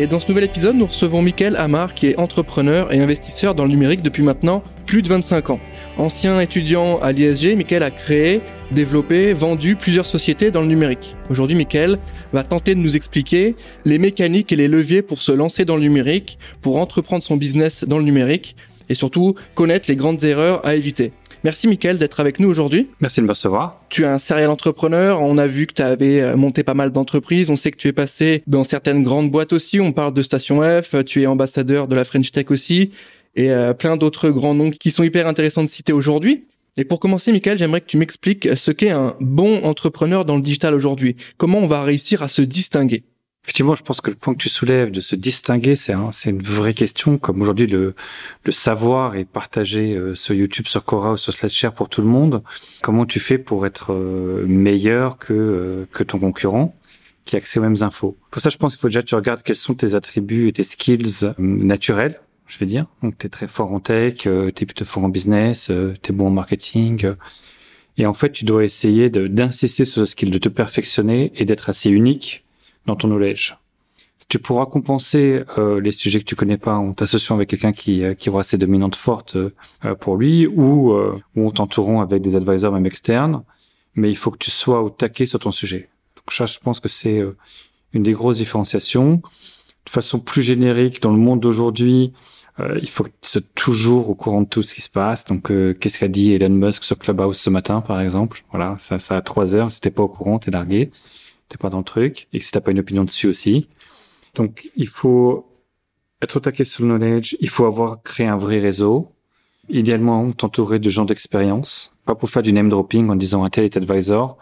Et dans ce nouvel épisode, nous recevons Mickaël Amar, qui est entrepreneur et investisseur dans le numérique depuis maintenant plus de 25 ans. Ancien étudiant à l'ISG, Mickaël a créé, développé, vendu plusieurs sociétés dans le numérique. Aujourd'hui, Mickaël va tenter de nous expliquer les mécaniques et les leviers pour se lancer dans le numérique, pour entreprendre son business dans le numérique et surtout connaître les grandes erreurs à éviter. Merci Mickaël d'être avec nous aujourd'hui. Merci de me recevoir. Tu es un serial entrepreneur, on a vu que tu avais euh, monté pas mal d'entreprises, on sait que tu es passé dans certaines grandes boîtes aussi, on parle de Station F, tu es ambassadeur de la French Tech aussi, et euh, plein d'autres grands noms qui sont hyper intéressants de citer aujourd'hui. Et pour commencer, Michael, j'aimerais que tu m'expliques ce qu'est un bon entrepreneur dans le digital aujourd'hui. Comment on va réussir à se distinguer? Effectivement, je pense que le point que tu soulèves de se distinguer, c'est c'est une vraie question. Comme aujourd'hui, le, le savoir est partagé euh, sur YouTube, sur Quora ou sur SlideShare pour tout le monde. Comment tu fais pour être euh, meilleur que que ton concurrent qui a accès aux mêmes infos? Pour ça, je pense qu'il faut déjà que tu regardes quels sont tes attributs et tes skills naturels je vais dire. Donc, tu es très fort en tech, euh, tu es plutôt fort en business, euh, tu es bon en marketing. Euh. et en fait, tu dois essayer d'insister sur ce skill, de te perfectionner et d'être assez unique dans ton knowledge. Tu pourras compenser les sujets que tu connais pas en t'associant avec quelqu'un qui, qui aura assez dominante forte pour lui ou, ou en t'entourant avec des advisors même externes. Mais il faut que tu sois au taquet sur ton sujet. Donc ça, je pense que c'est une des grosses différenciations. De façon plus générique, dans le monde d'aujourd'hui, euh, il faut que tu sois toujours au courant de tout ce qui se passe. Donc, euh, qu'est-ce qu'a dit Elon Musk sur Clubhouse ce matin, par exemple? Voilà, ça, ça a trois heures. Si t'es pas au courant, t'es largué, t'es pas dans le truc. Et si t'as pas une opinion dessus aussi. Donc, il faut être au taquet sur le knowledge. Il faut avoir créé un vrai réseau. Idéalement, t'entourer de gens d'expérience. Pas pour faire du name dropping en disant un tel est advisor,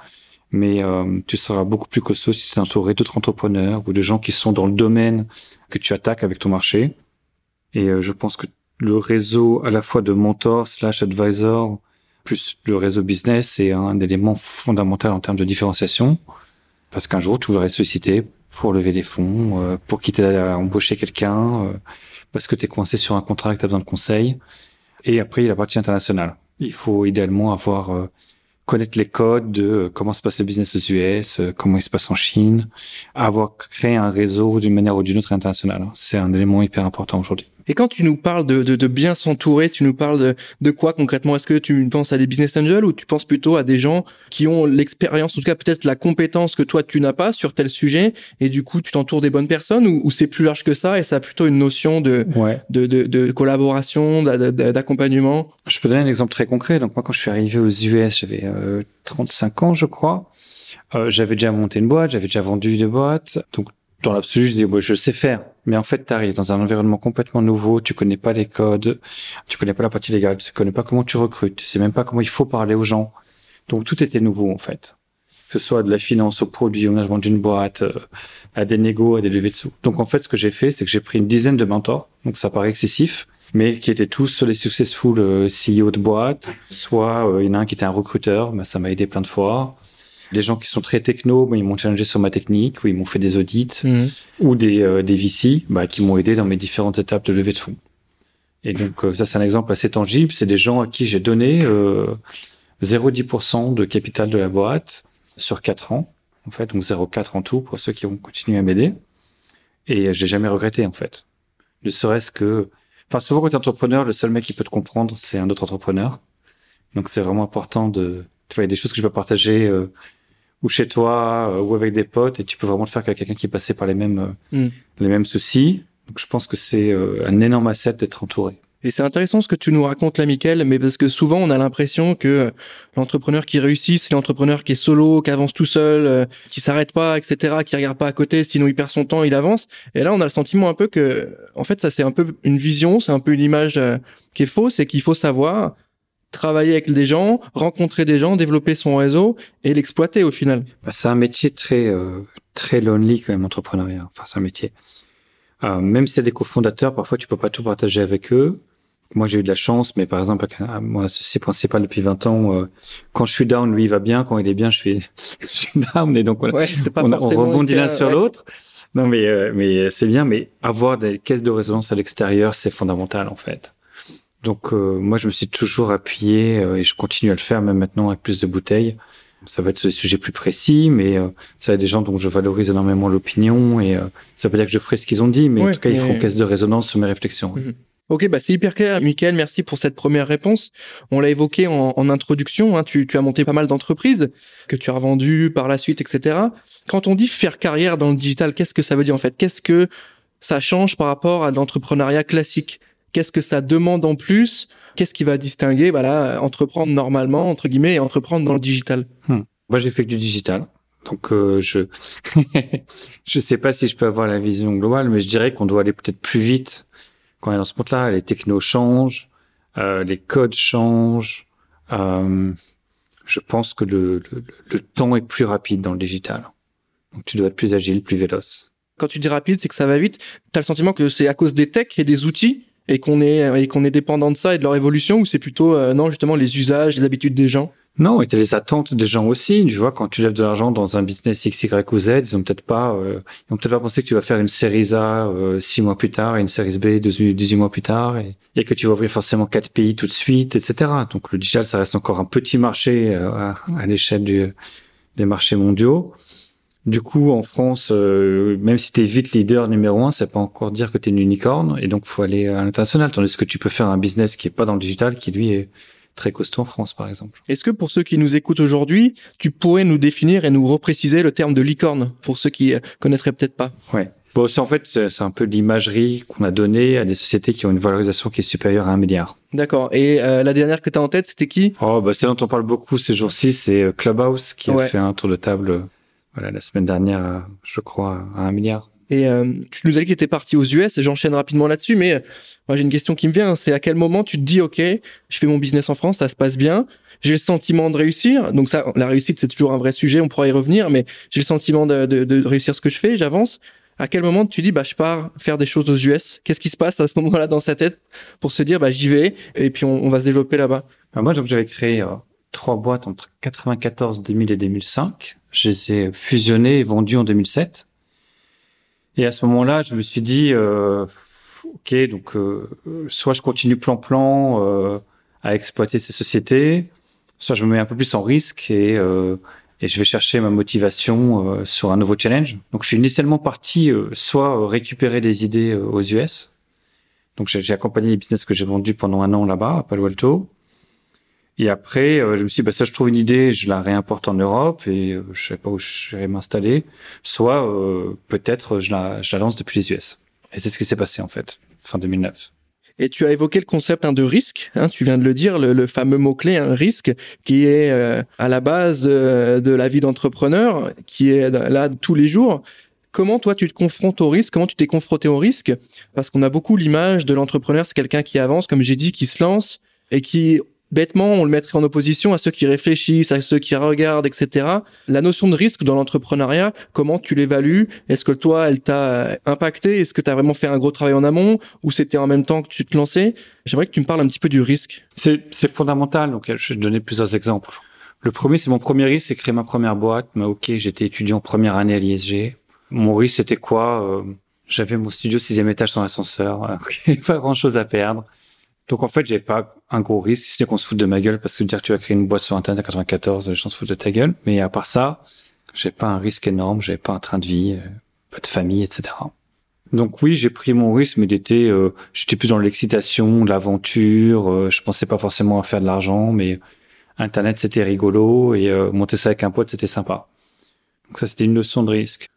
mais euh, tu seras beaucoup plus costaud si tu t'es entouré d'autres entrepreneurs ou de gens qui sont dans le domaine que tu attaques avec ton marché. Et euh, je pense que le réseau à la fois de mentors slash advisor plus le réseau business c'est un élément fondamental en termes de différenciation parce qu'un jour tu voudrais solliciter pour lever des fonds, euh, pour quitter à embaucher quelqu'un, euh, parce que tu es coincé sur un contrat que tu as besoin de conseils. Et après, il y a la partie internationale. Il faut idéalement avoir connaître les codes de comment se passe le business aux US, comment il se passe en Chine, avoir créé un réseau d'une manière ou d'une autre internationale. C'est un élément hyper important aujourd'hui. Et quand tu nous parles de, de, de bien s'entourer, tu nous parles de, de quoi concrètement? Est-ce que tu penses à des business angels ou tu penses plutôt à des gens qui ont l'expérience, en tout cas peut-être la compétence que toi tu n'as pas sur tel sujet, et du coup tu t'entoures des bonnes personnes ou, ou c'est plus large que ça et ça a plutôt une notion de, de, de, de, collaboration, d'accompagnement? Je peux donner un exemple très concret. Donc moi quand je suis arrivé aux US, j'avais euh, 35 ans je crois. Euh, j'avais déjà monté une boîte, j'avais déjà vendu des boîtes. Donc dans l'absolu, je dis, ouais, je sais faire. Mais en fait, tu arrives dans un environnement complètement nouveau, tu connais pas les codes, tu connais pas la partie légale, tu connais pas comment tu recrutes, tu sais même pas comment il faut parler aux gens. Donc tout était nouveau, en fait. Que ce soit de la finance au produit, au management d'une boîte, euh, à des négos, à des levées de sous. Donc en fait, ce que j'ai fait, c'est que j'ai pris une dizaine de mentors. Donc ça paraît excessif, mais qui étaient tous sur les successful euh, CEO de boîte. Soit euh, il y en a un qui était un recruteur, mais ça m'a aidé plein de fois des gens qui sont très techno, mais ils m'ont challengé sur ma technique, ou ils m'ont fait des audits, mhm. ou des, euh, des VC, bah, qui m'ont aidé dans mes différentes étapes de levée de fonds. Et donc euh, ça, c'est un exemple assez tangible. C'est des gens à qui j'ai donné euh, 0,10% de capital de la boîte sur 4 ans, en fait, donc 0,4 en tout pour ceux qui vont continuer à m'aider. Et j'ai jamais regretté, en fait. Ne serait-ce que... Enfin, souvent quand tu es entrepreneur, le seul mec qui peut te comprendre, c'est un autre entrepreneur. Donc c'est vraiment important de... Tu vois, il y a des choses que je peux partager euh, ou chez toi euh, ou avec des potes et tu peux vraiment le faire avec quelqu'un qui est passé par les mêmes euh, mm. les mêmes soucis. Donc je pense que c'est euh, un énorme asset d'être entouré. Et c'est intéressant ce que tu nous racontes là, Michael, mais parce que souvent on a l'impression que l'entrepreneur qui réussit, c'est l'entrepreneur qui est solo, qui avance tout seul, qui s'arrête pas, etc., qui regarde pas à côté, sinon il perd son temps, il avance. Et là, on a le sentiment un peu que, en fait, ça c'est un peu une vision, c'est un peu une image qui est fausse, et qu'il faut savoir travailler avec des gens, rencontrer des gens, développer son réseau et l'exploiter au final. Bah, c'est un métier très euh, très lonely quand même entrepreneuriat. Enfin, c'est un métier. Euh, même si c'est des cofondateurs, parfois tu peux pas tout partager avec eux. moi j'ai eu de la chance, mais par exemple avec mon associé principal depuis 20 ans, euh, quand je suis down, lui il va bien, quand il est bien, je suis, je suis down, et donc on, on, rebondit l'un sur l'autre. Non mais euh, mais c'est bien, mais avoir des caisses de résonance à l'extérieur, c'est fondamental en fait. Donc euh, moi je me suis toujours appuyé et je continue à le faire même maintenant avec plus de bouteilles. Ça va être sur des sujets plus précis, mais ça va être des gens dont je valorise énormément l'opinion et ça veut pas dire que je ferai ce qu'ils ont dit, mais en tout cas ils font caisse de résonance sur mes réflexions. Mhm. Ok, bah c'est hyper clair, Michael. Merci pour cette première réponse. On l'a évoqué en, en introduction. Hein, tu, tu, as monté pas mal d'entreprises que tu as revendues par la suite, etc. Quand on dit faire carrière dans le digital, qu'est-ce que ça veut dire en fait? Qu'est-ce que ça change par rapport à l'entrepreneuriat classique? Qu'est-ce que ça demande en plus Qu'est-ce qui va distinguer, voilà, entreprendre normalement entre guillemets et entreprendre dans le digital hmm. Moi, j'ai fait que du digital. Donc euh, je je sais pas si je peux avoir la vision globale, mais je dirais qu'on doit aller peut-être plus vite quand on est dans ce monde-là, les technos changent, euh, les codes changent. Euh, je pense que le, le, le, temps est plus rapide dans le digital. Donc tu dois être plus agile, plus véloce. Quand tu dis rapide, c'est que ça va vite. Tu as le sentiment que c'est à cause des techs et des outils et qu'on est et qu'on est dépendant de ça et de leur évolution ou c'est plutôt euh, non justement les usages, les habitudes des gens? Non, et t'as les attentes des gens aussi. Tu vois, quand tu lèves de l'argent dans un business X, Y ou Z, ils ont peut-être pas, euh, ils ont peut-être pas pensé que tu vas faire une série A euh, six mois plus tard et une série B 18 mois plus tard et, et, que tu vas ouvrir forcément quatre pays tout de suite, etc. Donc le digital, ça reste encore un petit marché euh, à, à l'échelle des marchés mondiaux. Du coup, en France, euh, même si tu es vite leader numéro un, ça peut pas encore dire que tu es une unicorne et donc faut aller à l'international. Tandis que tu peux faire un business qui est pas dans le digital, qui lui est très costaud en France, par exemple. Est-ce que pour ceux qui nous écoutent aujourd'hui, tu pourrais nous définir et nous repréciser le terme de licorne pour ceux qui euh, connaîtraient peut-être pas? Ouais. Bon, c'est en fait c'est un peu l'imagerie qu'on a donnée à des sociétés qui ont une valorisation qui est supérieure à un milliard. D'accord. Et euh, la dernière que tu as en tête, c'était qui? Oh, bah c'est dont on parle beaucoup ces jours-ci, c'est euh, Clubhouse qui a fait un tour de table voilà la semaine dernière, je crois, à un milliard. Et euh, tu nous as dit que tu étais parti aux US, et j'enchaîne rapidement là-dessus, mais euh, moi j'ai une question qui me vient, c'est à quel moment tu te dis, ok, je fais mon business en France, ça se passe bien, j'ai le sentiment de réussir, donc ça, la réussite c'est toujours un vrai sujet, on pourra y revenir, mais j'ai le sentiment de, de, de, réussir ce que je fais, j'avance. À quel moment tu dis, bah je pars faire des choses aux US? Qu'est-ce qui se passe à ce moment-là dans sa tête pour se dire, bah j'y vais, et puis on, on va se développer là-bas? Bah, Moi, donc j'avais créé euh, trois boîtes entre 94, 2000 et 2005. Je les ai fusionnées et vendues en 2007. Et à ce moment-là, je me suis dit, euh, ok, donc euh, soit je continue plan-plan euh, à exploiter ces sociétés, soit je me mets un peu plus en risque et, euh, et je vais chercher ma motivation euh, sur un nouveau challenge. Donc je suis initialement parti soit récupérer des idées aux US. Donc j'ai accompagné les business que j'ai vendus pendant un an là-bas à Palo Alto. Et après, je me suis dit, bah, ça, je trouve une idée, je la réimporte en Europe et euh, je sais pas où je vais m'installer. Soit, euh, peut-être, je la, je la lance depuis les US. Et c'est ce qui s'est passé, en fait, fin 2009. Et tu as évoqué le concept hein, de risque, hein, tu viens de le dire, le, fameux mot-clé, un risque, qui est euh, à la base de la vie d'entrepreneur, qui est là tous les jours. Comment toi tu te confrontes au risque? Comment tu t'es confronté au risque? Parce qu'on a beaucoup l'image de l'entrepreneur, c'est quelqu'un qui avance, comme j'ai dit, qui se lance et qui bêtement, on le mettrait en opposition à ceux qui réfléchissent, à ceux qui regardent, etc. La notion de risque dans l'entrepreneuriat, comment tu l'évalues? Est-ce que toi, elle t'a impacté? Est-ce que tu as vraiment fait un gros travail en amont? Ou c'était en même temps que tu te lançais? J'aimerais que tu me parles un petit peu du risque. C'est fondamental, donc je vais te donner plusieurs exemples. Le premier, c'est mon premier risque, c'est créer ma première boîte. Mais ok, j'étais étudiant première année à l'ISG. Mon risque, c'était quoi? Euh, J'avais mon studio sixième étage sans ascenseur. pas grand-chose à perdre. Donc en fait, j'ai pas un gros risque, si c'est qu'on se fout de ma gueule, parce que dire tu vas créer une boîte sur Internet à 94, les gens se foutent de ta gueule. Mais à part ça, j'ai pas un risque énorme, j'ai pas un train de vie, euh, pas de famille, etc. Donc oui, j'ai pris mon risque, mais d'été, euh, j'étais plus dans l'excitation, l'aventure. Euh, je pensais pas forcément à faire de l'argent, mais Internet c'était rigolo et monter ça avec un pote c'était sympa. Donc ça c'était une notion de risque.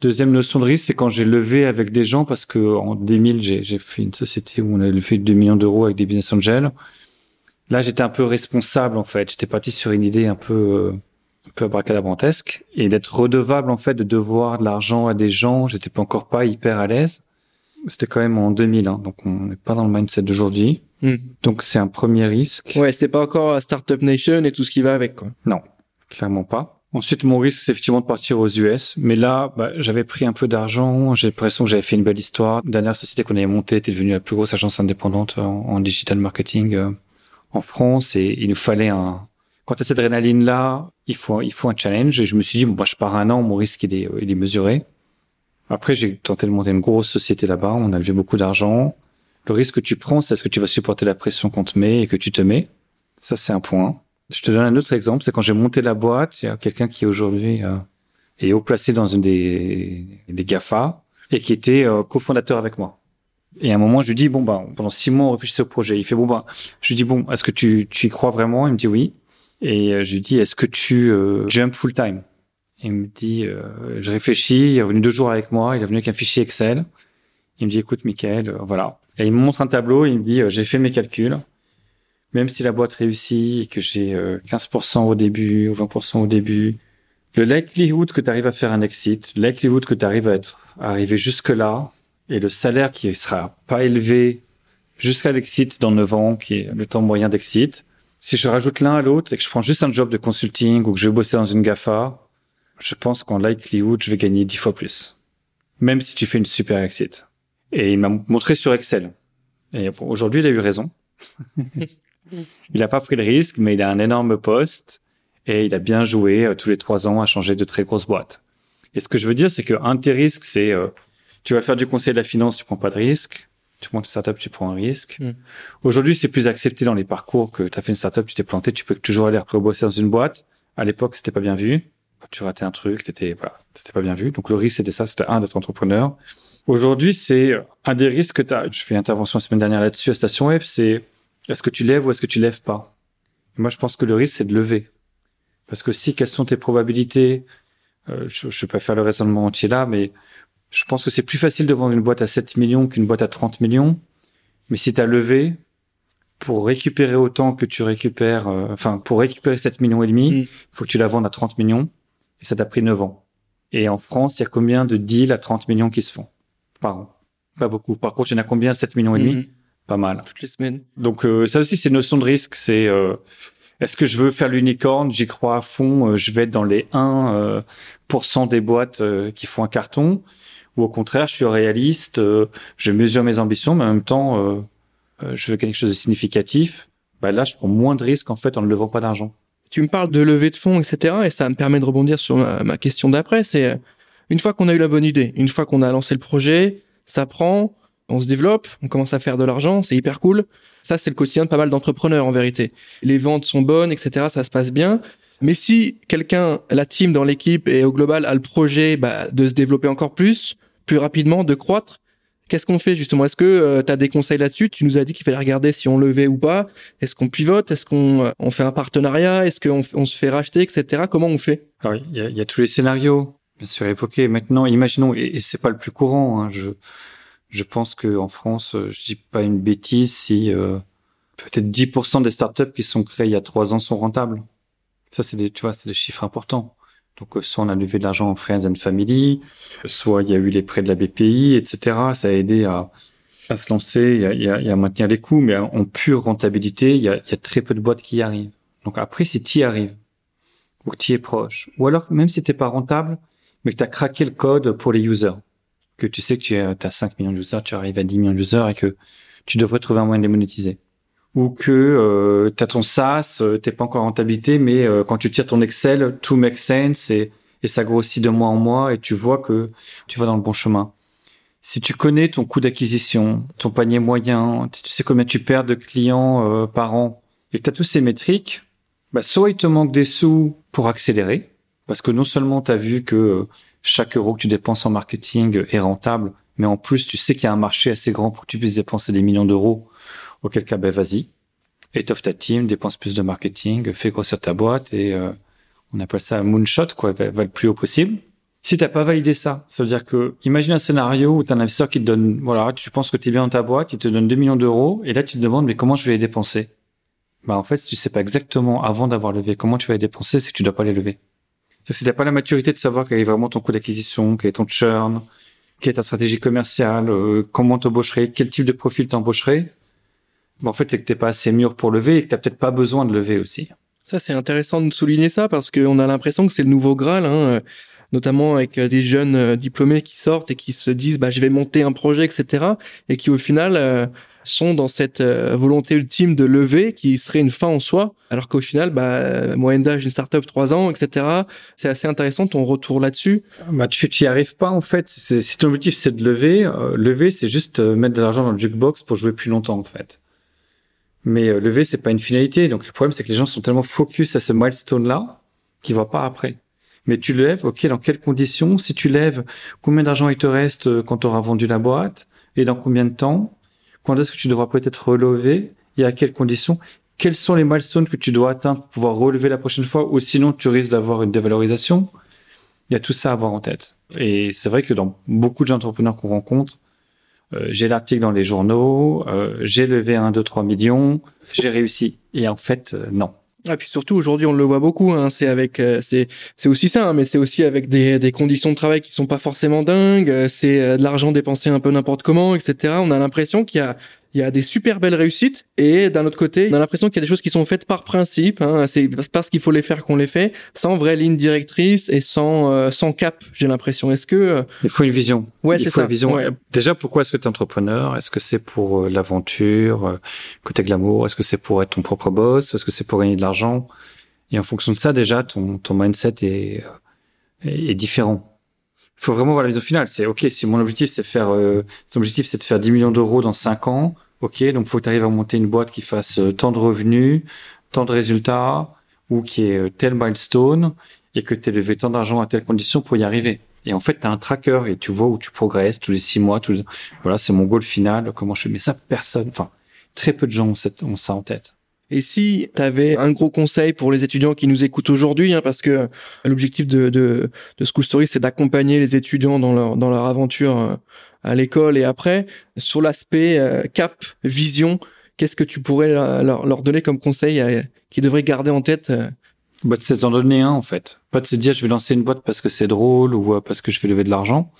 Deuxième notion de risque, c'est quand j'ai levé avec des gens parce que en 2000, j'ai fait une société où on a levé 2 millions d'euros avec des business angels. Là, j'étais un peu responsable en fait. J'étais parti sur une idée un peu euh, un peu abracadabrantesque et d'être redevable en fait de devoir de l'argent à des gens. J'étais pas encore pas hyper à l'aise. C'était quand même en 2000, hein, donc on n'est pas dans le mindset d'aujourd'hui. Hmm. Donc c'est un premier risque. Ouais, c'était pas encore Startup Nation et tout ce qui va avec quoi. Non, clairement pas. Ensuite, mon risque, c'est effectivement de partir aux US. Mais là, bah, j'avais pris un peu d'argent. J'ai l'impression que j'avais fait une belle histoire. Dernière société qu'on avait montée était devenue la plus grosse agence indépendante en, digital marketing euh, en France. Et il nous fallait un... Quand à cette adrénaline-là, il faut, il faut un challenge. Et je me suis dit, bon, bah, je pars un an, mon risque, il est, il est mesuré. Après, j'ai tenté de monter une grosse société là-bas. On a levé beaucoup d'argent. Le risque que tu prends, c'est est-ce que tu vas supporter la pression qu'on te met et que tu te mets? Ça, c'est un point. Je te donne un autre exemple, c'est quand j'ai monté la boîte, il y a quelqu'un qui aujourd'hui euh, est haut placé dans une des, des GAFA et qui était euh, cofondateur avec moi. Et à un moment, je lui dis, bon, bah, pendant six mois, on réfléchissait au projet. Il fait, bon, bah, je lui dis, bon, est-ce que tu, tu y crois vraiment? Il me dit oui. Et euh, je lui dis, est-ce que tu euh, jump full time? Il me dit, euh, je réfléchis. Il est revenu deux jours avec moi. Il est venu avec un fichier Excel. Il me dit, écoute, Michael, voilà. Et il me montre un tableau. Il me dit, j'ai fait mes calculs même si la boîte réussit et que j'ai 15% euh, au début ou 20% au début, le likelihood que tu arrives à faire un exit, le likelihood que tu arrives à être arrivé jusque là et le salaire qui sera pas élevé jusqu'à l'exit dans 9 ans, qui est le temps moyen d'exit, si je rajoute l'un à l'autre et que je prends juste un job de consulting ou que je vais bosser dans une GAFA, je pense qu'en likelihood, je vais gagner 10 fois plus. Même si tu fais une super exit. Et il m'a montré sur Excel. Et aujourd'hui, il a eu raison. il n'a pas pris le risque, mais il a un énorme poste et il a bien joué euh, tous les trois ans à changer de très grosses boîtes. Et ce que je veux dire, c'est que un de tes risques, c'est euh, tu vas faire du conseil de la finance, tu prends pas de risque. Tu montes une startup, tu prends un risque. Mm. Aujourd'hui, c'est plus accepté dans les parcours que tu as fait une startup, tu t'es planté, tu peux toujours aller rebosser dans une boîte. À l'époque, c'était pas bien vu. Quand tu ratais un truc, t'étais voilà, c'était pas bien vu. Donc le risque, c'était ça, c'était un d'être entrepreneur. Aujourd'hui, c'est un des risques que tu as. Je fais une intervention la semaine dernière là-dessus à Station F, c'est est-ce que tu lèves ou est-ce que tu lèves pas? Moi, je pense que le risque, c'est de lever. Parce que si, quelles sont tes probabilités? Euh, Je je peux pas faire le raisonnement entier là, mais je pense que c'est plus facile de vendre une boîte à 7 millions qu'une boîte à 30 millions. Mais si tu as levé, pour récupérer autant que tu récupères, euh, enfin, pour récupérer 7 millions et demi, il mm. faut que tu la vendes à 30 millions. Et ça t'a pris 9 ans. Et en France, il y a combien de deals à 30 millions qui se font par an? Pas beaucoup. Par contre, il y en a combien à 7 millions et demi? Mm pas mal. Toutes les semaines. Donc euh, ça aussi, c'est une notion de risque. C'est euh, est-ce que je veux faire l'unicorne? J'y crois à fond. Euh, je vais être dans les 1% des boîtes qui font un carton. Ou au contraire, je suis réaliste. je mesure mes ambitions, mais en même temps, je veux quelque chose de significatif. Bah là, je prends moins de risques en fait en ne levant pas d'argent. Tu me parles de levée de fonds, etc. Et ça me permet de rebondir sur ma, ma question d'après. C'est une fois qu'on a eu la bonne idée, une fois qu'on a lancé le projet, ça prend on se développe, on commence à faire de l'argent, c'est hyper cool. Ça, c'est le quotidien de pas mal d'entrepreneurs en vérité. Les ventes sont bonnes, etc. Ça se passe bien. Mais si quelqu'un, la team dans l'équipe et au global a le projet bah, de se développer encore plus, plus rapidement, de croître, qu'est-ce qu'on fait justement? Est-ce que euh, tu as des conseils là-dessus? Tu nous as dit qu'il fallait regarder si on levait ou pas. Est-ce qu'on pivote? Est-ce qu'on euh, on fait un partenariat? Est-ce qu'on on se fait racheter, etc. Comment on fait? Alors, il y a, tous les scénarios, bien sûr évoqués. Maintenant, imaginons, et, et c'est pas le plus courant. Hein, je je pense que en France, euh, je dis pas une bêtise si euh, peut-être 10% des startups qui sont créées il y a trois ans sont rentables. Ça, c'est des, tu vois, c'est des chiffres importants. Donc, euh, soit on a levé de l'argent en Friends and Family, soit il y a eu les prêts de la BPI, etc. Ça a aidé à, à se lancer et à, maintenir les coûts. Mais en pure rentabilité, il y a, très peu de boîtes qui y arrivent. Donc après, si tu y arrives, ou que tu es proche, ou alors même si t'es pas rentable, mais que tu as craqué le code pour les users, que tu sais que tu as 5 millions d'users, tu arrives à 10 millions d'users et que tu devrais trouver un moyen de les monétiser. Ou que euh, tu as ton SaaS, euh, t'es pas encore en rentabilité, mais euh, quand tu tires ton Excel, tout make sense et, ça grossit de mois en mois et tu vois que tu vas dans le bon chemin. Si tu connais ton coût d'acquisition, ton panier moyen, tu sais combien tu perds de clients euh, par an et que tu as tous ces métriques, bah, soit il te manque des sous pour accélérer, parce que non seulement tu as vu que chaque euro que tu dépenses en marketing est rentable, mais en plus, tu sais qu'il y a un marché assez grand pour que tu puisses dépenser des millions d'euros. Auquel cas, ben vas-y, étoffe ta team, dépense plus de marketing, fais grossir ta boîte et euh, on appelle ça un moonshot, quoi, va, le plus haut possible. Si t'as pas validé ça, ça veut dire que, imagine un scénario où t'as un investisseur qui te donne, voilà, tu penses que t'es bien dans ta boîte, il te donne 2 millions d'euros, et là tu te demandes, mais comment je vais les dépenser? Bah, en fait, si tu sais pas exactement avant d'avoir levé comment tu vas les dépenser, c'est que tu dois pas les lever. Si t'as pas la maturité de savoir quel est vraiment ton coût d'acquisition, quel est ton churn, quelle est ta stratégie commerciale, euh, comment t'embaucherais, quel type de profil t'embaucherais, bon, en fait, c'est que t'es pas assez mûr pour lever et que t'as peut-être pas besoin de lever aussi. Ça, c'est intéressant de souligner ça parce qu'on a l'impression que c'est le nouveau Graal, hein, notamment avec euh, des jeunes euh, diplômés qui sortent et qui se disent bah, je vais monter un projet, etc. et qui au final euh, sont dans cette volonté ultime de lever qui serait une fin en soi, alors qu'au final, bah, moyenne d'âge d'une startup 3 ans, etc. C'est assez intéressant ton retour là-dessus. Bah, tu n'y arrives pas en fait. Si ton objectif c'est de lever, lever c'est juste mettre de l'argent dans le jukebox pour jouer plus longtemps en fait. Mais lever c'est pas une finalité. Donc le problème c'est que les gens sont tellement focus à ce milestone là qu'ils voient pas après mais tu lèves, ok, dans quelles conditions? Si tu lèves, combien d'argent il te reste euh, quand tu auras vendu la boîte? Et dans combien de temps? Quand est-ce que tu devras peut-être relever Et à quelles conditions? Quels sont les milestones que tu dois atteindre pour pouvoir relever la prochaine fois Ou sinon, tu risques d'avoir une dévalorisation? Il y a tout ça à avoir en tête. Et c'est vrai que dans beaucoup d'entrepreneurs qu'on rencontre, euh, j'ai l'article dans les journaux, euh, j'ai levé 1, 2, 3 millions, j'ai réussi. Et en fait, non. Et puis surtout aujourd'hui on le voit beaucoup, hein, c'est avec euh, c'est c'est aussi ça, hein, mais c'est aussi avec des, des conditions de travail qui sont pas forcément dingues, euh, c'est euh, de l'argent dépensé un peu n'importe comment, etc. On a l'impression qu'il y a il y a des super belles réussites et d'un autre côté, on a l'impression qu'il y a des choses qui sont faites par principe. Hein, c'est parce qu'il faut les faire qu'on les fait, sans vraie ligne directrice et sans euh, sans cap. J'ai l'impression. Est-ce que euh, il faut une vision Ouais, c'est ça. Une vision. Déjà, pourquoi est-ce que tu es entrepreneur? Est-ce que c'est pour euh, l'aventure, côté glamour? Est-ce que c'est pour être ton propre boss? Est-ce que c'est pour gagner de l'argent? Et en fonction de ça, déjà, ton ton mindset est est, est différent faut vraiment voir la vision finale. C'est ok, si mon objectif c'est faire, euh, son objectif c'est de faire 10 millions d'euros dans 5 ans, ok, donc faut que tu arrives à monter une boîte qui fasse euh, tant de revenus, tant de résultats, ou qui est euh, tel milestone, et que tu levé tant d'argent à telle condition pour y arriver. Et en fait, tu as un tracker et tu vois où tu progresses tous les 6 mois, tous les... voilà, c'est mon goal final, comment je fais. Mais ça, personne, enfin, très peu de gens ont ça en tête. Et si tu avais un gros conseil pour les étudiants qui nous écoutent aujourd'hui, hein, parce que l'objectif de, de, de School Story, c'est d'accompagner les étudiants dans leur, dans leur aventure euh, à l'école et après, sur l'aspect euh, cap, vision, qu'est-ce que tu pourrais leur, leur donner comme conseil euh, qu'ils devraient garder en tête bah, C'est d'en donner un, en fait. Pas de se dire, je vais lancer une boîte parce que c'est drôle ou parce que je vais lever de l'argent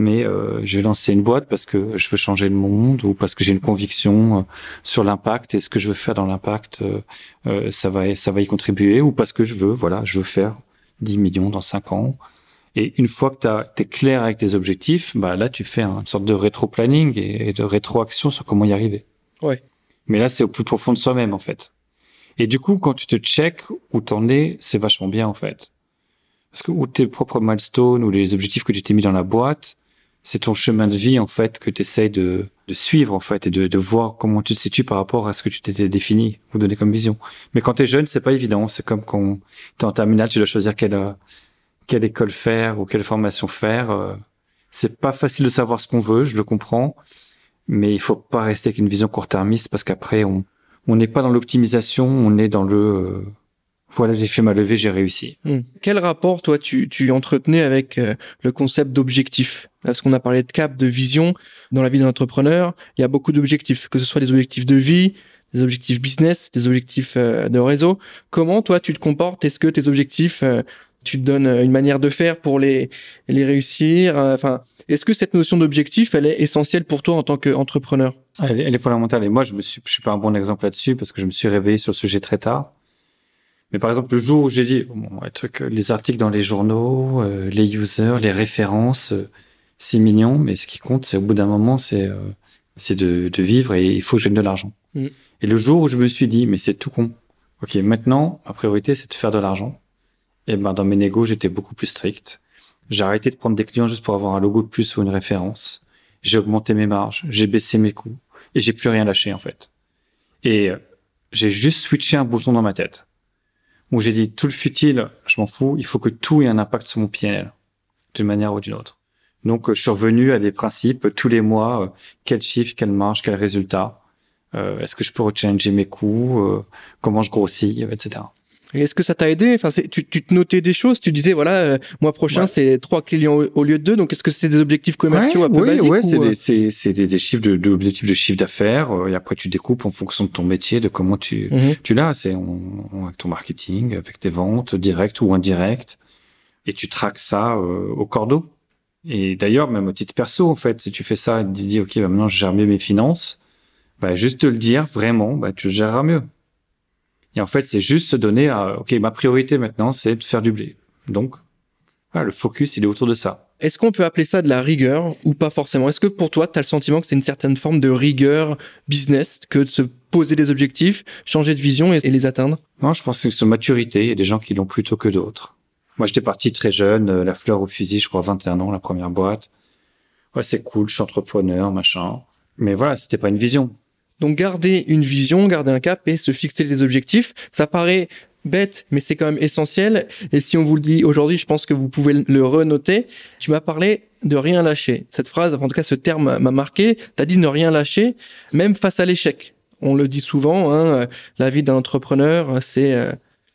mais euh, je vais lancer une boîte parce que je veux changer le monde ou parce que j'ai une conviction euh, sur l'impact et ce que je veux faire dans l'impact, euh, euh, ça va ça va y contribuer ou parce que je veux voilà, je veux faire 10 millions dans 5 ans. Et une fois que tu es clair avec tes objectifs, bah là tu fais une sorte de rétro-planning et, de rétro-action sur comment y arriver. Ouais. Mais là c'est au plus profond de soi-même en fait. Et du coup quand tu te check où t'en es, c'est vachement bien en fait. Parce que ou tes propres milestones ou les objectifs que tu t'es mis dans la boîte, c'est ton chemin de vie en fait que tu de, de, suivre en fait et de, de, voir comment tu te situes par rapport à ce que tu t'étais défini ou donné comme vision. Mais quand tu es jeune, c'est pas évident. C'est comme quand tu es en terminale, tu dois choisir quelle quelle école faire ou quelle formation faire. Euh, c'est pas facile de savoir ce qu'on veut, je le comprends, mais il faut pas rester avec une vision court-termiste parce qu'après on on n'est pas dans l'optimisation, on est dans le euh, voilà, j'ai fait ma levée, j'ai réussi. Hmm. Quel rapport, toi, tu, tu entretenais avec euh, le concept d'objectif? Parce qu'on a parlé de cap, de vision. Dans la vie d'un entrepreneur, il y a beaucoup d'objectifs, que ce soit des objectifs de vie, des objectifs business, des objectifs euh, de réseau. Comment, toi, tu te comportes? Est-ce que tes objectifs, euh, tu te donnes une manière de faire pour les, les réussir? Enfin, est-ce que cette notion d'objectif, elle est essentielle pour toi en tant qu'entrepreneur? Elle, elle est fondamentale. Et moi, je me suis, je suis pas un bon exemple là-dessus parce que je me suis réveillé sur le sujet très tard. Mais par exemple, le jour où j'ai dit, bon, truc, les articles dans les journaux, euh, les users, les références, euh, c'est mignon, mais ce qui compte, c'est au bout d'un moment, c'est euh, c'est de, de, vivre et il faut que je gagne de l'argent. Mm. Et le jour où je me suis dit, mais c'est tout con. Ok, maintenant, ma priorité, c'est de faire de l'argent. Et ben, dans mes négos, j'étais beaucoup plus strict. J'ai arrêté de prendre des clients juste pour avoir un logo de plus ou une référence. J'ai augmenté mes marges, j'ai baissé mes coûts et j'ai plus rien lâché en fait. Et j'ai juste switché un bouton dans ma tête où j'ai dit tout le futile, je m'en fous, il faut que tout ait un impact sur mon PNL, d'une manière ou d'une autre. Donc euh, je suis revenu à des principes tous les mois, euh, quel chiffre, quelle marge, quel résultat, euh, est-ce que je peux rechallenger mes coûts, comment je grossis, etc. Est-ce que ça t'a aidé? Enfin, tu, tu te notais des choses. Tu disais voilà, euh, mois prochain c'est trois clients au, lieu de deux. Donc, est-ce que c'était des objectifs commerciaux un peu oui, basiques Ouais, c'est des, c'est, c'est des chiffres de, de, objectifs de chiffre d'affaires. Euh, et après, tu découpes en fonction de ton métier, de comment tu mhm. tu l'as. C'est avec ton marketing, avec tes ventes directes ou indirectes, et tu traques ça euh, au cordeau. Et d'ailleurs, même au titre perso, en fait, si tu fais ça, tu dis ok, bah, maintenant je gère mieux mes finances, bah juste te le dire vraiment, bah tu géreras mieux. Et en fait, c'est juste se donner à, OK, ma priorité maintenant, c'est de faire du blé. Donc, voilà, le focus, il est autour de ça. Est-ce qu'on peut appeler ça de la rigueur ou pas forcément? Est-ce que pour toi, tu as le sentiment que c'est une certaine forme de rigueur business que de se poser des objectifs, changer de vision et, les atteindre? Non, je pense que c'est maturité. Il y a des gens qui l'ont plutôt que d'autres. Moi, j'étais parti très jeune, euh, la fleur au fusil, je crois 21 ans, la première boîte. Ouais, c'est cool, je suis entrepreneur, machin. Mais voilà, c'était pas une vision. Donc garder une vision, garder un cap et se fixer des objectifs, ça paraît bête, mais c'est quand même essentiel. Et si on vous le dit aujourd'hui, je pense que vous pouvez le renoter. Tu m'as parlé de rien lâcher. Cette phrase, en tout cas ce terme m'a marqué. Tu as dit ne rien lâcher, même face à l'échec. On le dit souvent, hein, la vie d'un entrepreneur, c'est euh,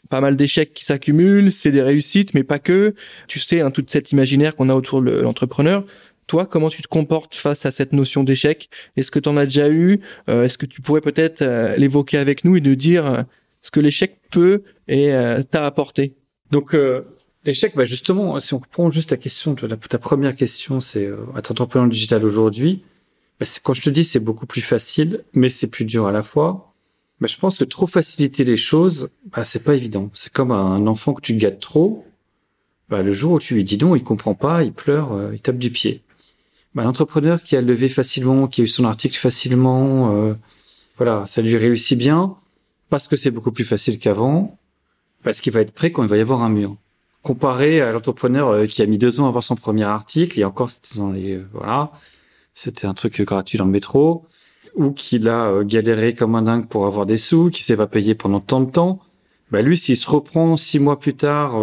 pas mal d'échecs qui s'accumulent, c'est des réussites, mais pas que. Tu sais, hein, toute cette imaginaire qu'on a autour de l'entrepreneur. Toi, comment tu te comportes face à cette notion d'échec? Est-ce que tu en as déjà eu? Euh, Est-ce que tu pourrais peut-être euh, l'évoquer avec nous et nous dire ce que l'échec peut et euh, t'a apporté? Donc euh, l'échec, bah justement, si on prend juste la question de la, ta première question, c'est euh, être entrepreneur digital aujourd'hui. Bah, quand je te dis c'est beaucoup plus facile, mais c'est plus dur à la fois. Bah, je pense que trop faciliter les choses, bah, c'est pas évident. C'est comme un enfant que tu gâtes trop. Bah, le jour où tu lui dis non, il comprend pas, il pleure, euh, il tape du pied. Bah, l'entrepreneur qui a levé facilement, qui a eu son article facilement, voilà, ça lui réussit bien parce que c'est beaucoup plus facile qu'avant, parce qu'il va être prêt quand il va y avoir un mur. Comparé à l'entrepreneur euh, qui a mis deux ans à avoir son premier article, et encore c'était dans les euh, voilà, c'était un truc gratuit dans le métro, ou qu'il a euh, galéré comme un dingue pour avoir des sous, qui s'est pas payé pendant tant de temps. Bah lui, s'il se reprend six mois plus tard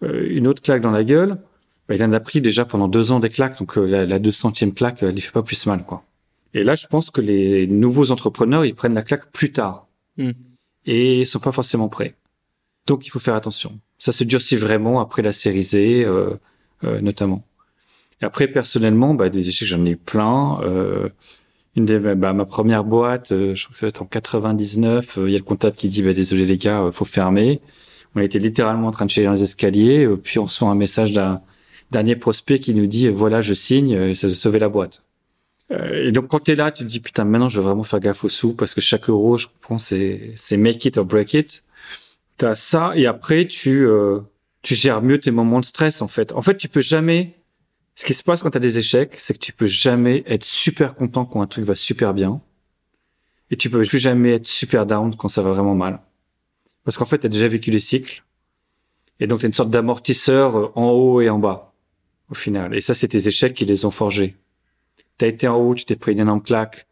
une autre claque dans la gueule, bah, il en a pris déjà pendant deux ans des claques, donc la, la 200e claque, elle lui fait pas plus mal quoi. Et là, je pense que les nouveaux entrepreneurs, ils prennent la claque plus tard. Hmm. Et ils sont pas forcément prêts. Donc il faut faire attention. Ça se durcit vraiment après la série Z, euh, euh, notamment. Et après, personnellement, bah, des échecs, j'en ai eu plein. Euh, une des, bah, ma première boîte, euh, je crois que ça va être en 99. Il y a le comptable qui dit bah, désolé les gars, faut fermer. On était littéralement en train de chier dans les escaliers, puis on reçoit un message d'un dernier prospect qui nous dit voilà je signe et ça a sauvé la boîte. Euh, et donc quand t'es là, tu te dis putain maintenant je veux vraiment faire gaffe aux sous parce que chaque euro, je comprends, c'est c'est make it or break it. T'as ça et après tu euh, tu gères mieux tes moments de stress en fait. En fait, tu peux jamais. Ce qui se passe quand t'as des échecs, c'est que tu peux jamais être super content quand un truc va super bien, et tu peux plus jamais être super down quand ça va vraiment mal. Parce qu'en fait, t'as déjà vécu les cycles, et donc t'as une sorte d'amortisseur euh, en haut et en bas au final. Et ça, c'est tes échecs qui les ont forgés t'as été en haut, tu t'es pris une énorme claque,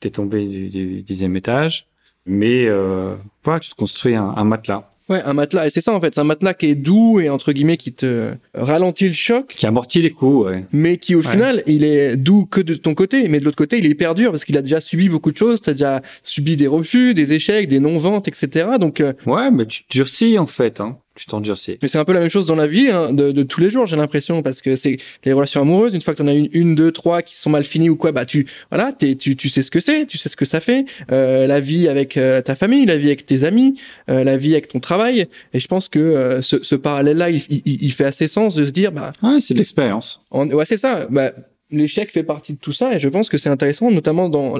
t'es tombé du, dixième étage, mais euh, voilà, tu te construis un, un matelas. Ouais, un matelas. Et c'est ça, en fait. C'est un matelas qui est doux et, entre guillemets, qui te ralentit le choc. Qui amortit les coups, ouais. Mais qui, au final, il est doux que de ton côté. Mais de l'autre côté, il est hyper dur parce qu'il a déjà subi beaucoup de choses. T'as déjà subi des refus, des échecs, des non-ventes, etc. Donc, euh, Ouais, mais tu durcis, en fait, hein tu t'endurcis. Mais c'est un peu la même chose dans la vie hein, de, de, tous les jours, j'ai l'impression, parce que c'est les relations amoureuses. Une fois que t'en as une, une, deux, trois qui sont mal finies ou quoi, bah tu, voilà, t'es, tu, tu sais ce que c'est, tu sais ce que ça fait. Euh, la vie avec euh, ta famille, la vie avec tes amis, euh, la vie avec ton travail. Et je pense que euh, ce, ce parallèle-là, il, il, il, fait assez sens de se dire, bah. Ouais, c'est de l'expérience. Ouais, c'est ça. Bah, l'échec fait partie de tout ça, et je pense que c'est intéressant, notamment dans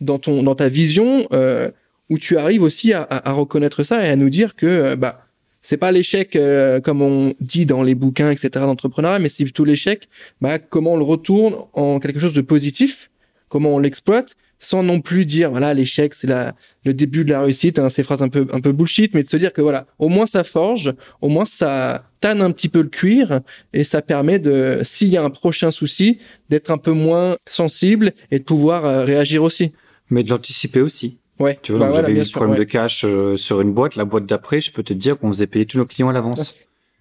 dans ton dans ta vision où tu arrives aussi à, à, à, reconnaître ça et à nous dire que bah c'est pas l'échec euh, comme on dit dans les bouquins, etc. d'entrepreneuriat, mais c'est plutôt l'échec. Bah, comment on le retourne en quelque chose de positif, comment on l'exploite, sans non plus dire voilà l'échec c'est la le début de la réussite, hein, ces phrases un peu un peu bullshit, mais de se dire que voilà au moins ça forge, au moins ça tanne un petit peu le cuir et ça permet de s'il y a un prochain souci d'être un peu moins sensible et de pouvoir euh, réagir aussi. Mais de l'anticiper aussi. Ouais. Tu vois, bah j'avais eu des problèmes de cash euh, sur une boîte. La boîte d'après, je peux te dire qu'on faisait payer tous nos clients à l'avance.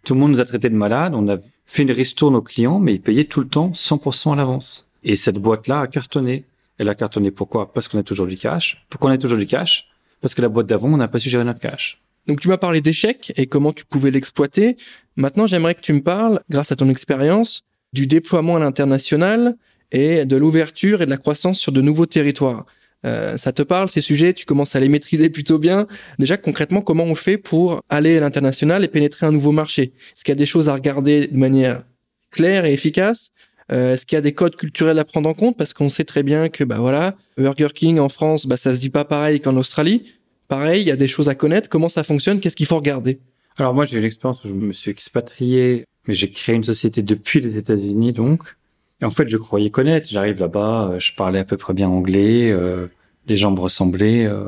Tout le monde nous a traités de malades. On a fait une ristourne aux clients, mais ils payaient tout le temps 100% à l'avance. Et cette boîte-là a cartonné. Elle a cartonné pourquoi? Parce qu'on a toujours du cash. Pourquoi on a toujours du cash? Parce que la boîte d'avant, on n'a pas su gérer notre cash. Donc tu m'as parlé d'échecs et comment tu pouvais l'exploiter. Maintenant, j'aimerais que tu me parles, grâce à ton expérience, du déploiement à l'international et de l'ouverture et de la croissance sur de nouveaux territoires. Euh, ça te parle ces sujets, tu commences à les maîtriser plutôt bien. Déjà concrètement, comment on fait pour aller à l'international et pénétrer un nouveau marché? Est-ce qu'il y a des choses à regarder de manière claire et efficace? Euh, Est-ce qu'il y a des codes culturels à prendre en compte? Parce qu'on sait très bien que bah voilà, Burger King en France, bah ça se dit pas pareil qu'en Australie. pareil, il y a des choses à connaître. Comment ça fonctionne? Qu'est-ce qu'il faut regarder? Alors moi, j'ai eu l'expérience où je me suis expatrié, mais j'ai créé une société depuis les États-Unis, donc. Et en fait, je croyais connaître. J'arrive là-bas, euh, je parlais à peu près bien anglais, euh, les gens me ressemblaient. Euh,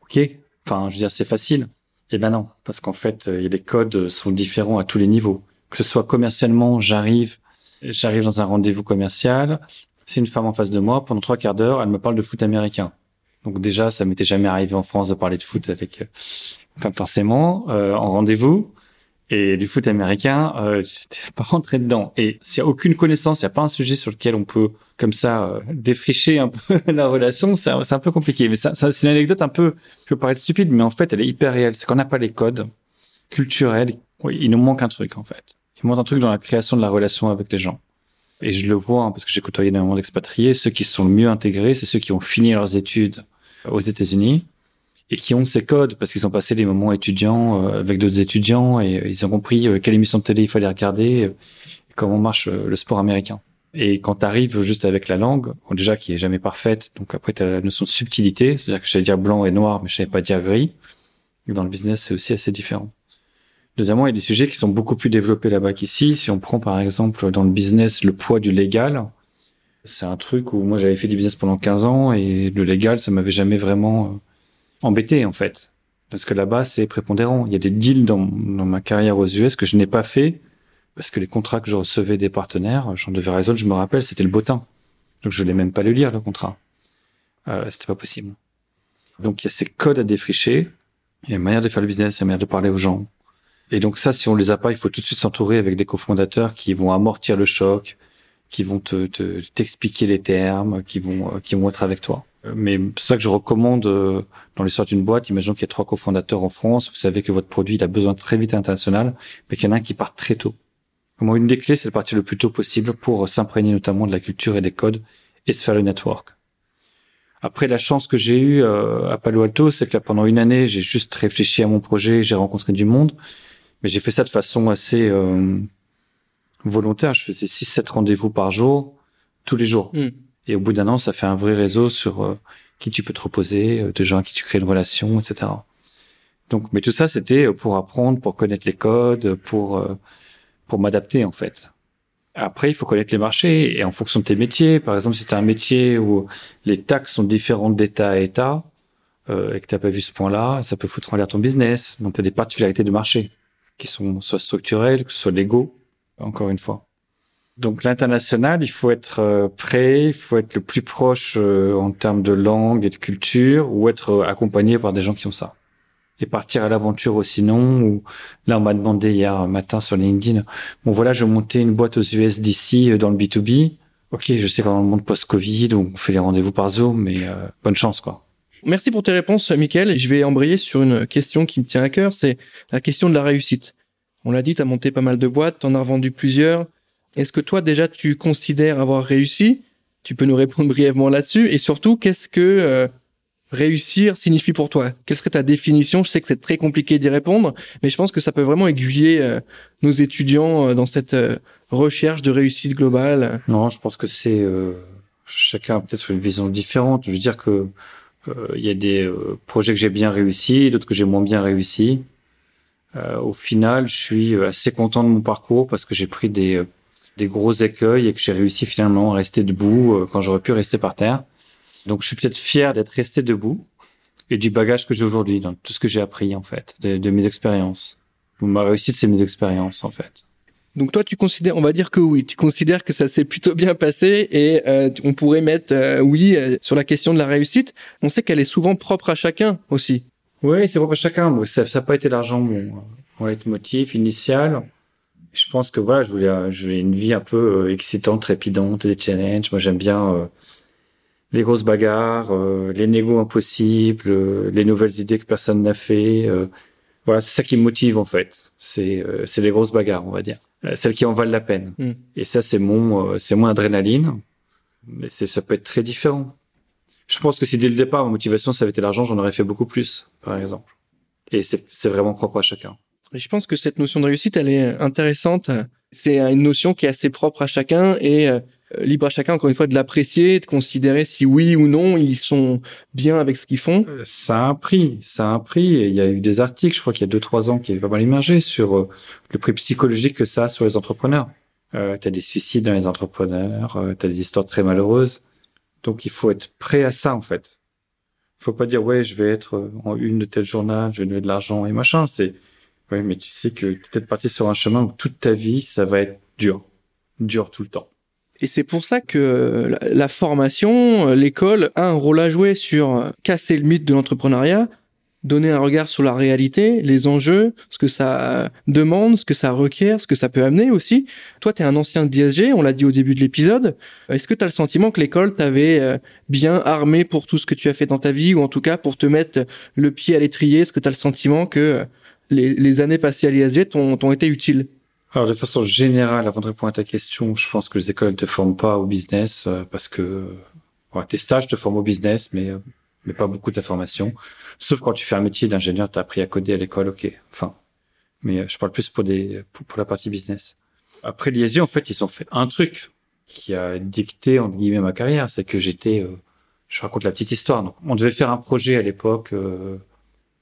ok, enfin, je veux dire, c'est facile. Eh ben non, parce qu'en fait, euh, les codes sont différents à tous les niveaux. Que ce soit commercialement, j'arrive, j'arrive dans un rendez-vous commercial, c'est une femme en face de moi, pendant trois quarts d'heure, elle me parle de foot américain. Donc déjà, ça m'était jamais arrivé en France de parler de foot avec, euh, enfin forcément, euh, en rendez-vous. Et du foot américain, euh, j'étais pas rentré dedans. Et s'il y a aucune connaissance, il n'y a pas un sujet sur lequel on peut, comme ça, euh, défricher un peu la relation, c'est un, peu compliqué. Mais ça c'est une anecdote un peu, je peux paraître stupide, mais en fait, elle est hyper réelle. C'est qu'on n'a pas les codes culturels. Oui, il nous manque un truc, en fait. Il manque un truc dans la création de la relation avec les gens. Et je le vois, hein, parce que j'ai côtoyé énormément d'expatriés. Ceux qui sont le mieux intégrés, c'est ceux qui ont fini leurs études aux États-Unis et qui ont ces codes parce qu'ils ont passé des moments étudiants euh, avec d'autres étudiants et euh, ils ont compris euh, quelle émission de télé il fallait regarder, comment marche le sport américain. Et quand tu arrives juste avec la langue, déjà qui est jamais parfaite, donc après tu as la notion de subtilité, c'est-à-dire que je savais dire blanc et noir, mais je savais pas dire gris. Et dans le business, c'est aussi assez différent. Deuxièmement, il y a des sujets qui sont beaucoup plus développés là-bas qu'ici. Si on prend par exemple dans le business le poids du légal, c'est un truc où moi j'avais fait du business pendant 15 ans et le légal, ça m'avait jamais vraiment embêté en fait. Parce que là-bas, c'est prépondérant. Il y a des deals dans, ma carrière aux US que je n'ai pas fait parce que les contrats que je recevais des partenaires, j'en devais raison, je me rappelle, c'était le bottin. Donc je voulais même pas le lire, le contrat. Euh, c'était pas possible. Donc il y a ces codes à défricher. Il y a une manière de faire le business, il y a une manière de parler aux gens. Et donc ça, si on les a pas, il faut tout de suite s'entourer avec des cofondateurs qui vont amortir le choc, qui vont te t'expliquer les termes, qui vont qui vont être avec toi. Mais c'est ça que je recommande euh, dans l'histoire d'une boîte. Imaginons qu'il y a trois cofondateurs en France. Vous savez que votre produit il a besoin très vite à l'international, mais qu'il y en a un qui part très tôt. Moi, une des clés, c'est de partir le plus tôt possible pour s'imprégner notamment de la culture et des codes et se faire le network. Après, la chance que j'ai eue euh, à Palo Alto, c'est que là, pendant une année, j'ai juste réfléchi à mon projet, j'ai rencontré du monde, mais j'ai fait ça de façon assez euh, volontaire. Je faisais 6-7 rendez-vous par jour, tous les jours. Mm. Et au bout d'un an, ça fait un vrai réseau sur euh, qui tu peux te reposer, euh, des gens à qui tu crées une relation, etc. Donc, mais tout ça, c'était pour apprendre, pour connaître les codes, pour euh, pour m'adapter en fait. Après, il faut connaître les marchés et en fonction de tes métiers. Par exemple, si tu as un métier où les taxes sont différentes d'État à État euh, et que tu pas vu ce point-là, ça peut foutre en l'air ton business. Donc, tu as des particularités de marché qui sont soit structurelles, soit légaux, encore une fois. Donc l'international, il faut être euh, prêt, il faut être le plus proche euh, en termes de langue et de culture, ou être euh, accompagné par des gens qui ont ça. Et partir à l'aventure aussi non. Ou là, on m'a demandé hier matin sur LinkedIn, bon voilà, je montais une boîte aux US d'ici dans le B2B. Ok, je sais qu'en le monde post-Covid, on fait les rendez-vous par Zoom, mais bonne chance quoi. Merci pour tes réponses, Mickaël. Je vais embrayer sur une question qui me tient à cœur, c'est la question de la réussite. On l'a dit, tu as monté pas mal de boîtes, tu en as revendu plusieurs. Est-ce que toi déjà tu considères avoir réussi? Tu peux nous répondre brièvement là-dessus. Et surtout, qu'est-ce que euh, réussir signifie pour toi? Quelle serait ta définition? Je sais que c'est très compliqué d'y répondre, mais je pense que ça peut vraiment aiguiller euh, nos étudiants euh, dans cette recherche de réussite globale. Non, je pense que c'est chacun a peut-être une vision différente. Je veux dire que il y a des projets que j'ai bien réussi, d'autres que j'ai moins bien réussi. au final, je suis assez content de mon parcours parce que j'ai pris des des gros écueils et que j'ai réussi finalement à rester debout euh, quand j'aurais pu rester par terre. Donc je suis peut-être fier d'être resté debout et du bagage que j'ai aujourd'hui, dans tout ce que j'ai appris en fait, de, mes expériences. Ma réussite, c'est mes expériences en fait. Donc toi, tu considères, on va dire que oui, tu considères que ça s'est plutôt bien passé et euh, on pourrait mettre euh, oui sur la question de la réussite. On sait qu'elle est souvent propre à chacun aussi. Oui, c'est propre à chacun. ça n'a pas été l'argent mon, mon leitmotiv initial je pense que voilà, je voulais, je voulais une vie un peu euh, excitante, trépidante, des challenges. Moi, j'aime bien euh, les grosses bagarres, euh, les négos impossibles, les nouvelles idées que personne n'a fait. voilà, c'est ça qui me motive en fait. C'est c'est les grosses bagarres, on va dire, celles qui en valent la peine. Mm. Et ça, c'est mon c'est mon adrénaline. Mais c'est ça peut être très différent. Je pense que si dès le départ ma motivation ça avait été l'argent, j'en aurais fait beaucoup plus, par exemple. Et c'est c'est vraiment propre à chacun je pense que cette notion de réussite, elle est intéressante. C'est une notion qui est assez propre à chacun et euh, Euh, libre à chacun, encore une fois, de l'apprécier, de considérer si oui ou non ils sont bien avec ce qu'ils font. Euh, ça a un prix, ça a un prix. Et il y a eu des articles, je crois qu'il y a deux trois ans, qui avaient pas mal émergé sur euh, le prix psychologique que ça a sur les entrepreneurs. Euh, t'as des suicides dans les entrepreneurs, euh, t'as des histoires très malheureuses. Donc il faut être prêt à ça en fait. Faut pas dire ouais je vais être en une de tel journal, je vais donner de l'argent et machin. C'est ouais mais tu sais que t'es peut-être parti sur un chemin où toute ta vie ça va être dur, dur tout le temps. Et c'est pour ça que la, formation, euh, l'école a un rôle à jouer sur euh, casser le mythe de l'entrepreneuriat, donner un regard sur la réalité, les enjeux, ce que ça demande, ce que ça requiert, ce que ça peut amener aussi. Toi, tu es un ancien de on l'a dit au début de l'épisode. Est-ce que tu as le sentiment que l'école t'avait euh, bien armé pour tout ce que tu as fait dans ta vie, ou en tout cas pour te mettre le pied à l'étrier? Est-ce que tu as le sentiment que les, les années passées à l'ISG t'ont été utiles alors de façon générale, avant de répondre à ta question, je pense que les écoles ne te forment pas au business euh, parce que ouais, tes stages te forment au business, mais euh, mais pas beaucoup formation. Sauf quand tu fais un métier d'ingénieur, tu as appris à coder à l'école, ok. Enfin, mais euh, je parle plus pour des pour, la partie business. Après l'ISG, en fait, ils ont fait un truc qui a dicté entre guillemets ma carrière, c'est que j'étais, je raconte la petite histoire. Donc, on devait faire un projet à l'époque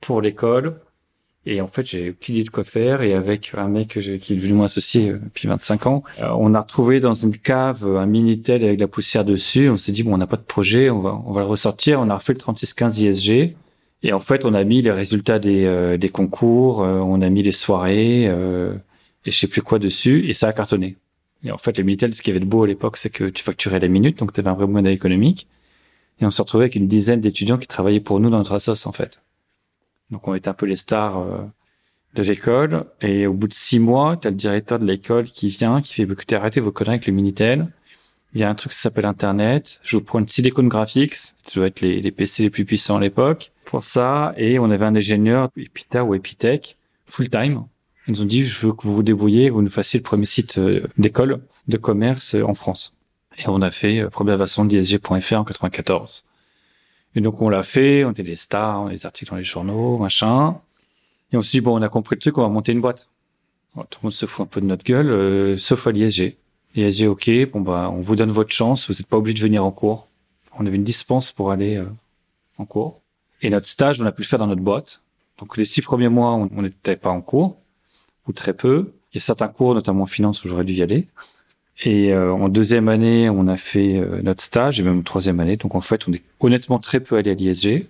pour l'école et en fait, j'ai aucune idée de quoi faire. Et avec un mec qui est devenu mon associé euh, depuis 25 ans, euh, on a retrouvé dans une cave un Minitel avec la poussière dessus. On s'est dit, bon, on n'a pas de projet, on va, on va le ressortir. On a refait le 3615 ISG. Et en fait, on a mis les résultats des, euh, des concours, on a mis les soirées, et je sais plus quoi dessus, et ça a cartonné. Et en fait, les Minitel, ce qui avait de beau à l'époque, c'est que tu facturais la minute, donc tu avais un vrai modèle économique. Et on s'est retrouvé avec une dizaine d'étudiants qui travaillaient pour nous dans notre assos, en fait. Donc on était un peu les stars euh, de l'école. Et au bout de six mois, tu as le directeur de l'école qui vient, qui fait écoutez, arrêtez vos conneries avec le Minitel. Il y a un truc qui s'appelle Internet. Je vous prends une Silicon Graphics. Ça doit être les, PC les plus puissants à l'époque. Pour ça, et on avait un ingénieur, Epita ou Epitech, full time. Ils nous ont dit, je veux que vous vous débrouillez, vous nous fassiez le premier site euh, d'école de commerce euh, en France. Et on a fait première version d'ISG.fr en 94. Et donc on l'a fait, on était des stars, on a des articles dans les journaux, machin. Et on s'est dit bon, on a compris le truc, on va monter une boîte. tout le monde se fout un peu de notre gueule, euh, sauf à l'ISG. L'ISG, ok, bon bah on vous donne votre chance, vous n'êtes pas obligé de venir en cours. On avait une dispense pour aller euh, en cours. Et notre stage, on a pu le faire dans notre boîte. Donc les six premiers mois, on n'était pas en cours, ou très peu. Il y a certains cours, notamment en finance, où j'aurais dû y aller. Et euh, en deuxième année, on a fait euh, notre stage, et même en troisième année. Donc en fait, on est honnêtement très peu allé à l'ISG.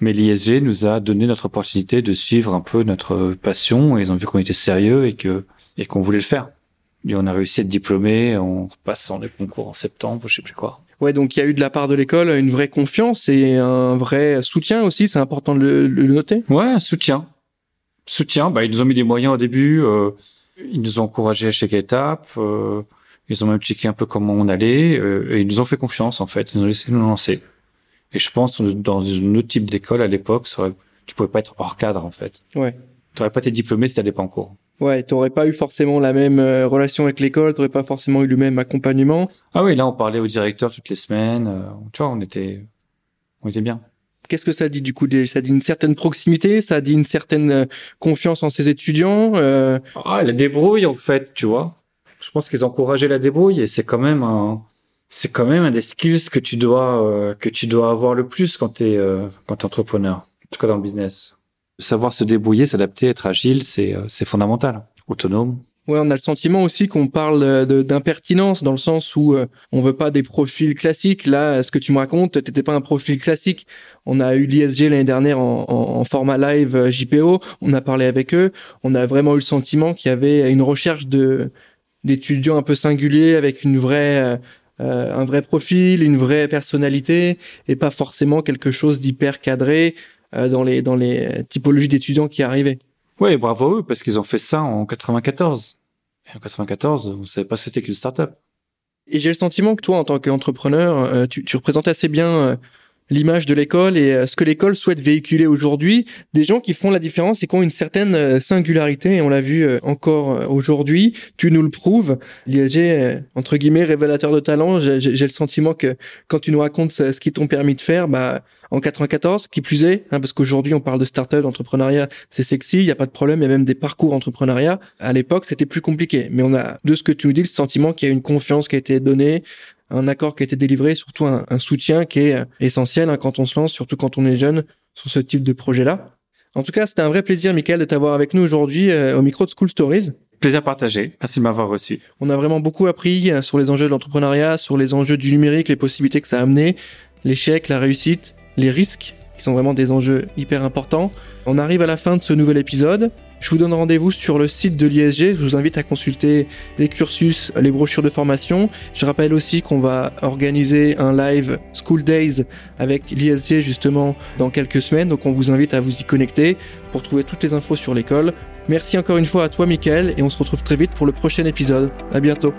Mais l'ISG nous a donné notre opportunité de suivre un peu notre passion. Et ils ont vu qu'on était sérieux et que et qu'on voulait le faire. Et on a réussi à être diplômé en passant les concours en septembre, je sais plus quoi. Ouais, donc il y a eu de la part de l'école une vraie confiance et un vrai soutien aussi. C'est important de le, noter. Ouais, soutien. Soutien. Bah, ils nous ont mis des moyens au début. Euh, ils nous ont encouragés à chaque étape. Euh, ils ont même checké un peu comment on allait euh, et ils nous ont fait confiance en fait. Ils nous ont laissé nous lancer. Et je pense dans un autre type d'école à l'époque, tu pouvais pas être hors cadre en fait. Ouais. Tu n'aurais pas été diplômé si t'allais pas en cours. Ouais, tu n'aurais pas eu forcément la même euh, relation avec l'école, tu n'aurais pas forcément eu le même accompagnement. Ah oui, là on parlait au directeur toutes les semaines. Euh, tu vois, on était, on était bien. Qu'est-ce que ça dit du coup Ça dit une certaine proximité, ça dit une certaine confiance en ses étudiants. Ah, la débrouille en fait, tu vois je pense qu'ils encourageaient la débrouille et c'est quand même un, c'est quand même un des skills que tu dois, euh, que tu dois avoir le plus quand t'es, euh, quand t'es entrepreneur. En tout cas dans le business. Savoir se débrouiller, s'adapter, être agile, c'est, euh, c'est fondamental. Autonome. Ouais, on a le sentiment aussi qu'on parle d'impertinence dans le sens où on veut pas des profils classiques. Là, ce que tu me racontes, t'étais pas un profil classique. On a eu l'ISG l'année dernière en, en, format live JPO. On a parlé avec eux. On a vraiment eu le sentiment qu'il y avait une recherche de d'étudiants un peu singuliers avec une vraie euh, euh, un vrai profil, une vraie personnalité et pas forcément quelque chose d'hyper cadré euh, dans les dans les typologies d'étudiants qui arrivaient. Oui, bravo à eux parce qu'ils ont fait ça en 94. Et en 94, on savait pas ce que c'était qu'une start-up. Et j'ai le sentiment que toi, en tant qu'entrepreneur, tu, tu représentes assez bien l'image de l'école et euh, ce que l'école souhaite véhiculer aujourd'hui. Des gens qui font la différence et qui ont une certaine euh, singularité. Et on l'a vu encore aujourd'hui. Tu nous le prouves. L'ISG, entre guillemets, révélateur de talent. J'ai le sentiment que quand tu nous racontes ce qu'ils t'ont permis de faire, bah, en 94, qui plus est, hein, parce qu'aujourd'hui on parle de start-up, d'entrepreneuriat, c'est sexy, il y a pas de problème, il y a même des parcours entrepreneuriat. À l'époque, c'était plus compliqué, mais on a de ce que tu nous dis le sentiment qu'il y a une confiance qui a été donnée, un accord qui a été délivré, surtout un, soutien qui est essentiel hein, quand on se lance, surtout quand on est jeune sur ce type de projet-là. En tout cas, c'était un vrai plaisir, Michael, de t'avoir avec nous aujourd'hui euh, au micro de School Stories. Plaisir partagé. Merci de m'avoir reçu. On a vraiment beaucoup appris euh, sur les enjeux de l'entrepreneuriat, sur les enjeux du numérique, les possibilités que ça a amené, l'échec, la réussite les risques, qui sont vraiment des enjeux hyper importants. On arrive à la fin de ce nouvel épisode. Je vous donne rendez-vous sur le site de l'ISG. Je vous invite à consulter les cursus, les brochures de formation. Je rappelle aussi qu'on va organiser un live School Days avec l'ISG justement dans quelques semaines. Donc on vous invite à vous y connecter pour trouver toutes les infos sur l'école. Merci encore une fois à toi, Michael, et on se retrouve très vite pour le prochain épisode. À bientôt.